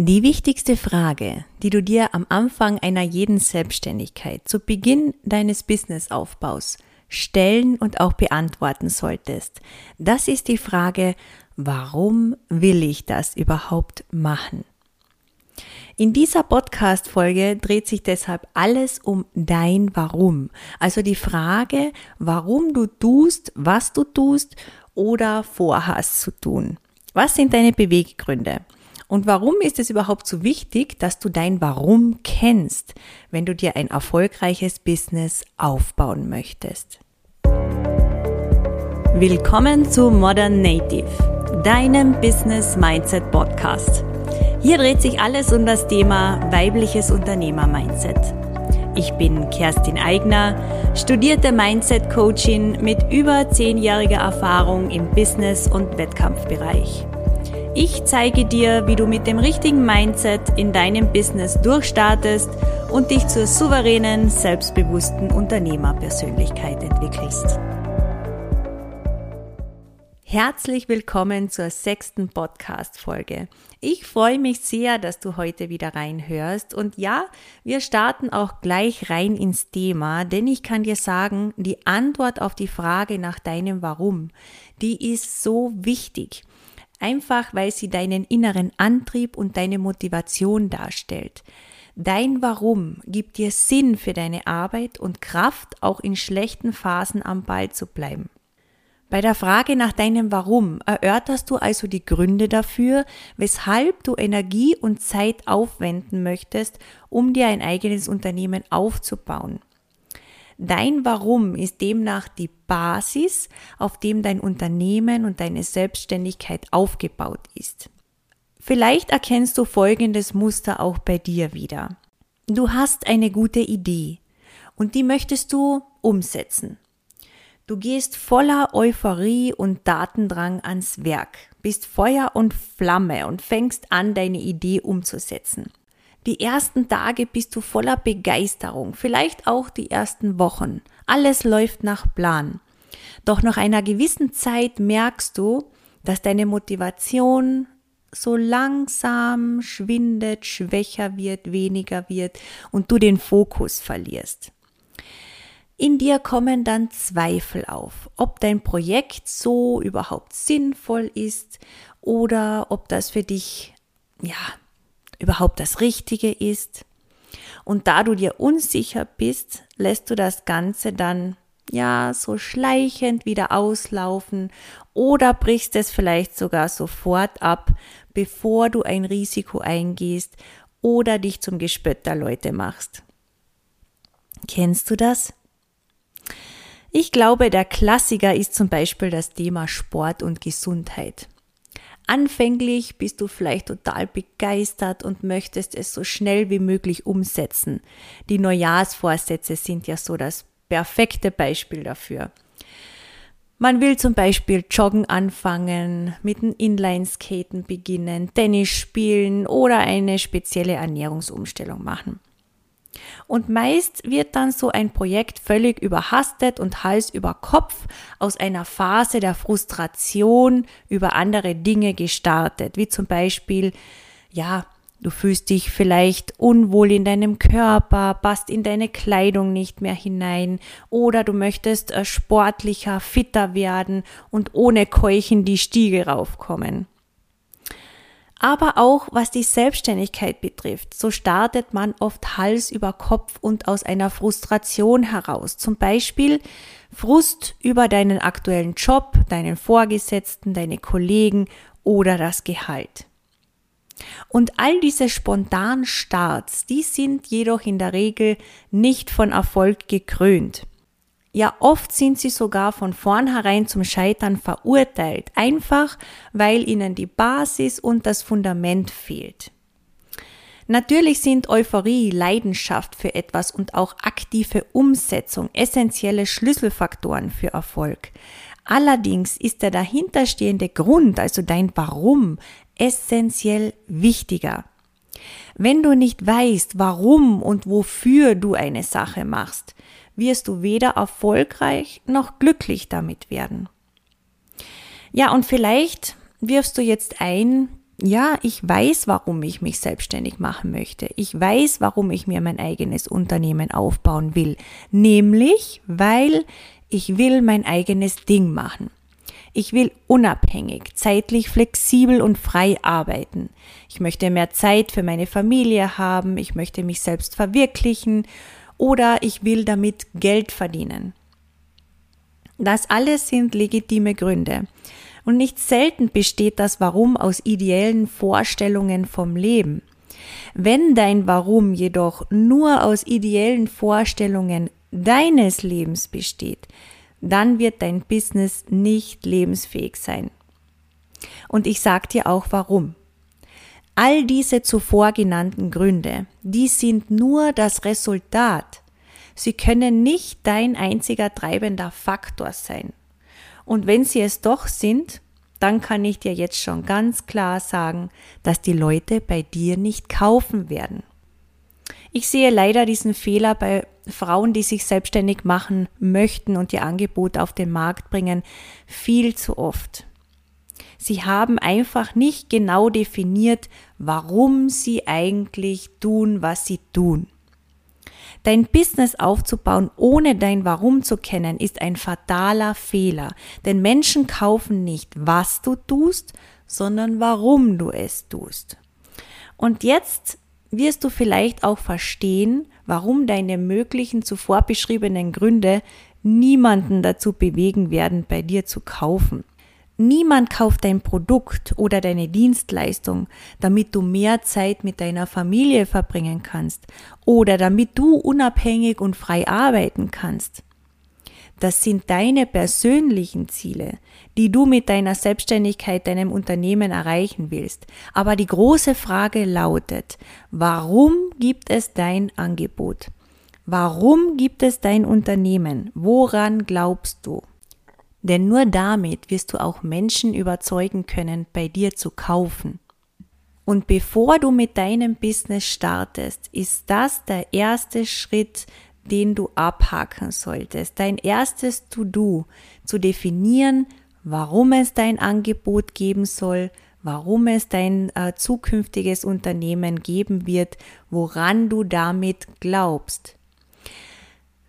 Die wichtigste Frage, die du dir am Anfang einer jeden Selbstständigkeit, zu Beginn deines Businessaufbaus stellen und auch beantworten solltest, das ist die Frage, warum will ich das überhaupt machen? In dieser Podcast-Folge dreht sich deshalb alles um dein Warum. Also die Frage, warum du tust, was du tust oder vorhast zu tun. Was sind deine Beweggründe? Und warum ist es überhaupt so wichtig, dass du dein Warum kennst, wenn du dir ein erfolgreiches Business aufbauen möchtest? Willkommen zu Modern Native, deinem Business Mindset Podcast. Hier dreht sich alles um das Thema weibliches Unternehmer-Mindset. Ich bin Kerstin Eigner, studierte Mindset-Coachin mit über zehnjähriger Erfahrung im Business- und Wettkampfbereich. Ich zeige dir, wie du mit dem richtigen Mindset in deinem Business durchstartest und dich zur souveränen, selbstbewussten Unternehmerpersönlichkeit entwickelst. Herzlich willkommen zur sechsten Podcast-Folge. Ich freue mich sehr, dass du heute wieder reinhörst. Und ja, wir starten auch gleich rein ins Thema, denn ich kann dir sagen, die Antwort auf die Frage nach deinem Warum, die ist so wichtig einfach weil sie deinen inneren Antrieb und deine Motivation darstellt. Dein Warum gibt dir Sinn für deine Arbeit und Kraft, auch in schlechten Phasen am Ball zu bleiben. Bei der Frage nach deinem Warum erörterst du also die Gründe dafür, weshalb du Energie und Zeit aufwenden möchtest, um dir ein eigenes Unternehmen aufzubauen. Dein Warum ist demnach die Basis, auf dem dein Unternehmen und deine Selbstständigkeit aufgebaut ist. Vielleicht erkennst du folgendes Muster auch bei dir wieder. Du hast eine gute Idee und die möchtest du umsetzen. Du gehst voller Euphorie und Datendrang ans Werk, bist Feuer und Flamme und fängst an, deine Idee umzusetzen. Die ersten Tage bist du voller Begeisterung, vielleicht auch die ersten Wochen. Alles läuft nach Plan. Doch nach einer gewissen Zeit merkst du, dass deine Motivation so langsam schwindet, schwächer wird, weniger wird und du den Fokus verlierst. In dir kommen dann Zweifel auf, ob dein Projekt so überhaupt sinnvoll ist oder ob das für dich ja überhaupt das Richtige ist. Und da du dir unsicher bist, lässt du das Ganze dann ja so schleichend wieder auslaufen oder brichst es vielleicht sogar sofort ab, bevor du ein Risiko eingehst oder dich zum Gespött der Leute machst. Kennst du das? Ich glaube, der Klassiker ist zum Beispiel das Thema Sport und Gesundheit. Anfänglich bist du vielleicht total begeistert und möchtest es so schnell wie möglich umsetzen. Die Neujahrsvorsätze sind ja so das perfekte Beispiel dafür. Man will zum Beispiel Joggen anfangen, mit dem Inlineskaten beginnen, Tennis spielen oder eine spezielle Ernährungsumstellung machen. Und meist wird dann so ein Projekt völlig überhastet und Hals über Kopf aus einer Phase der Frustration über andere Dinge gestartet, wie zum Beispiel, ja, Du fühlst dich vielleicht unwohl in deinem Körper, passt in deine Kleidung nicht mehr hinein oder du möchtest äh, sportlicher, fitter werden und ohne Keuchen die Stiege raufkommen aber auch was die Selbstständigkeit betrifft. So startet man oft Hals über Kopf und aus einer Frustration heraus. Zum Beispiel Frust über deinen aktuellen Job, deinen Vorgesetzten, deine Kollegen oder das Gehalt. Und all diese spontanen Starts, die sind jedoch in der Regel nicht von Erfolg gekrönt. Ja, oft sind sie sogar von vornherein zum Scheitern verurteilt, einfach weil ihnen die Basis und das Fundament fehlt. Natürlich sind Euphorie, Leidenschaft für etwas und auch aktive Umsetzung essentielle Schlüsselfaktoren für Erfolg. Allerdings ist der dahinterstehende Grund, also dein Warum, essentiell wichtiger. Wenn du nicht weißt, warum und wofür du eine Sache machst, wirst du weder erfolgreich noch glücklich damit werden. Ja, und vielleicht wirfst du jetzt ein, ja, ich weiß, warum ich mich selbstständig machen möchte. Ich weiß, warum ich mir mein eigenes Unternehmen aufbauen will. Nämlich, weil ich will mein eigenes Ding machen. Ich will unabhängig, zeitlich flexibel und frei arbeiten. Ich möchte mehr Zeit für meine Familie haben, ich möchte mich selbst verwirklichen oder ich will damit Geld verdienen. Das alles sind legitime Gründe. Und nicht selten besteht das Warum aus ideellen Vorstellungen vom Leben. Wenn dein Warum jedoch nur aus ideellen Vorstellungen deines Lebens besteht, dann wird dein Business nicht lebensfähig sein. Und ich sag dir auch warum. All diese zuvor genannten Gründe, die sind nur das Resultat. Sie können nicht dein einziger treibender Faktor sein. Und wenn sie es doch sind, dann kann ich dir jetzt schon ganz klar sagen, dass die Leute bei dir nicht kaufen werden. Ich sehe leider diesen Fehler bei Frauen, die sich selbstständig machen möchten und ihr Angebot auf den Markt bringen, viel zu oft. Sie haben einfach nicht genau definiert, warum sie eigentlich tun, was sie tun. Dein Business aufzubauen, ohne dein Warum zu kennen, ist ein fataler Fehler. Denn Menschen kaufen nicht, was du tust, sondern warum du es tust. Und jetzt wirst du vielleicht auch verstehen, warum deine möglichen zuvor beschriebenen Gründe niemanden dazu bewegen werden, bei dir zu kaufen. Niemand kauft dein Produkt oder deine Dienstleistung, damit du mehr Zeit mit deiner Familie verbringen kannst oder damit du unabhängig und frei arbeiten kannst. Das sind deine persönlichen Ziele, die du mit deiner Selbstständigkeit deinem Unternehmen erreichen willst. Aber die große Frage lautet, warum gibt es dein Angebot? Warum gibt es dein Unternehmen? Woran glaubst du? Denn nur damit wirst du auch Menschen überzeugen können, bei dir zu kaufen. Und bevor du mit deinem Business startest, ist das der erste Schritt, den du abhaken solltest. Dein erstes To-Do, zu definieren, warum es dein Angebot geben soll, warum es dein äh, zukünftiges Unternehmen geben wird, woran du damit glaubst.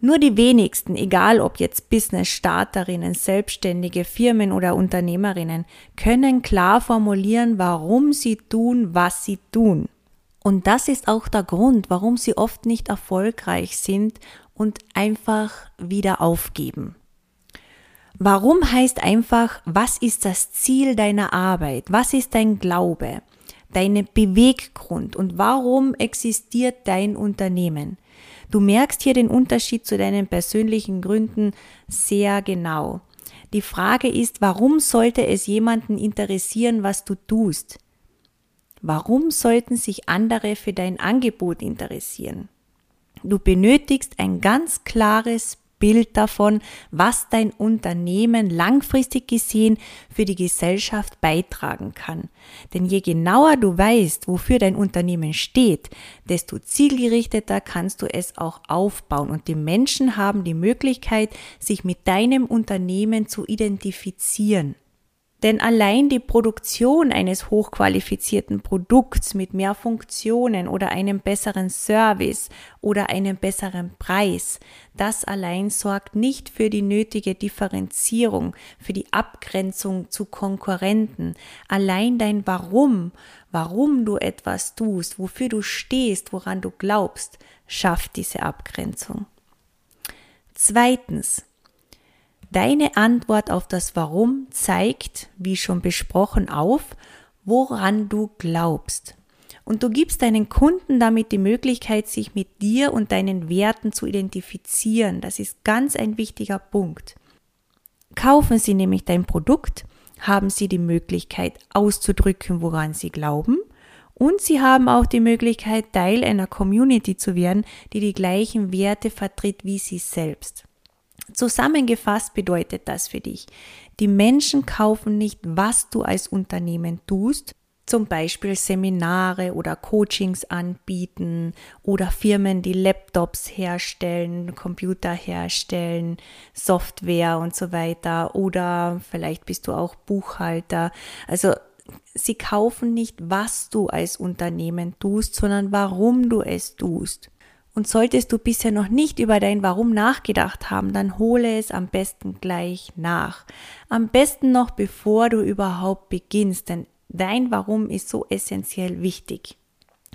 Nur die wenigsten, egal ob jetzt Business-Starterinnen, Selbstständige, Firmen oder Unternehmerinnen, können klar formulieren, warum sie tun, was sie tun. Und das ist auch der Grund, warum sie oft nicht erfolgreich sind und einfach wieder aufgeben. Warum heißt einfach, was ist das Ziel deiner Arbeit? Was ist dein Glaube? Deine Beweggrund? Und warum existiert dein Unternehmen? Du merkst hier den Unterschied zu deinen persönlichen Gründen sehr genau. Die Frage ist, warum sollte es jemanden interessieren, was du tust? Warum sollten sich andere für dein Angebot interessieren? Du benötigst ein ganz klares Bild davon, was dein Unternehmen langfristig gesehen für die Gesellschaft beitragen kann. Denn je genauer du weißt, wofür dein Unternehmen steht, desto zielgerichteter kannst du es auch aufbauen und die Menschen haben die Möglichkeit, sich mit deinem Unternehmen zu identifizieren. Denn allein die Produktion eines hochqualifizierten Produkts mit mehr Funktionen oder einem besseren Service oder einem besseren Preis, das allein sorgt nicht für die nötige Differenzierung, für die Abgrenzung zu Konkurrenten. Allein dein Warum, warum du etwas tust, wofür du stehst, woran du glaubst, schafft diese Abgrenzung. Zweitens, Deine Antwort auf das Warum zeigt, wie schon besprochen, auf, woran du glaubst. Und du gibst deinen Kunden damit die Möglichkeit, sich mit dir und deinen Werten zu identifizieren. Das ist ganz ein wichtiger Punkt. Kaufen sie nämlich dein Produkt, haben sie die Möglichkeit auszudrücken, woran sie glauben. Und sie haben auch die Möglichkeit, Teil einer Community zu werden, die die gleichen Werte vertritt wie sie selbst. Zusammengefasst bedeutet das für dich, die Menschen kaufen nicht, was du als Unternehmen tust, zum Beispiel Seminare oder Coachings anbieten oder Firmen, die Laptops herstellen, Computer herstellen, Software und so weiter oder vielleicht bist du auch Buchhalter. Also sie kaufen nicht, was du als Unternehmen tust, sondern warum du es tust. Und solltest du bisher noch nicht über dein Warum nachgedacht haben, dann hole es am besten gleich nach. Am besten noch bevor du überhaupt beginnst, denn dein Warum ist so essentiell wichtig.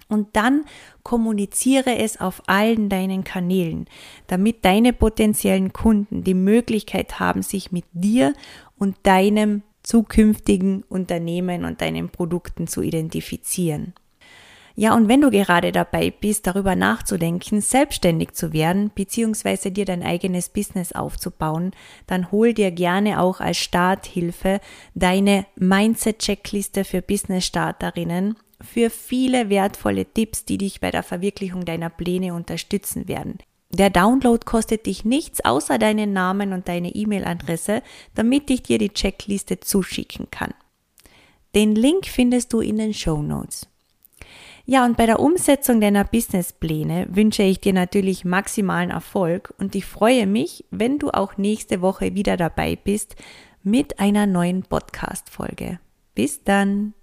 Und dann kommuniziere es auf allen deinen Kanälen, damit deine potenziellen Kunden die Möglichkeit haben, sich mit dir und deinem zukünftigen Unternehmen und deinen Produkten zu identifizieren. Ja, und wenn du gerade dabei bist, darüber nachzudenken, selbstständig zu werden, beziehungsweise dir dein eigenes Business aufzubauen, dann hol dir gerne auch als Starthilfe deine Mindset-Checkliste für Business-Starterinnen für viele wertvolle Tipps, die dich bei der Verwirklichung deiner Pläne unterstützen werden. Der Download kostet dich nichts außer deinen Namen und deine E-Mail-Adresse, damit ich dir die Checkliste zuschicken kann. Den Link findest du in den Show Notes. Ja, und bei der Umsetzung deiner Businesspläne wünsche ich dir natürlich maximalen Erfolg und ich freue mich, wenn du auch nächste Woche wieder dabei bist mit einer neuen Podcast-Folge. Bis dann!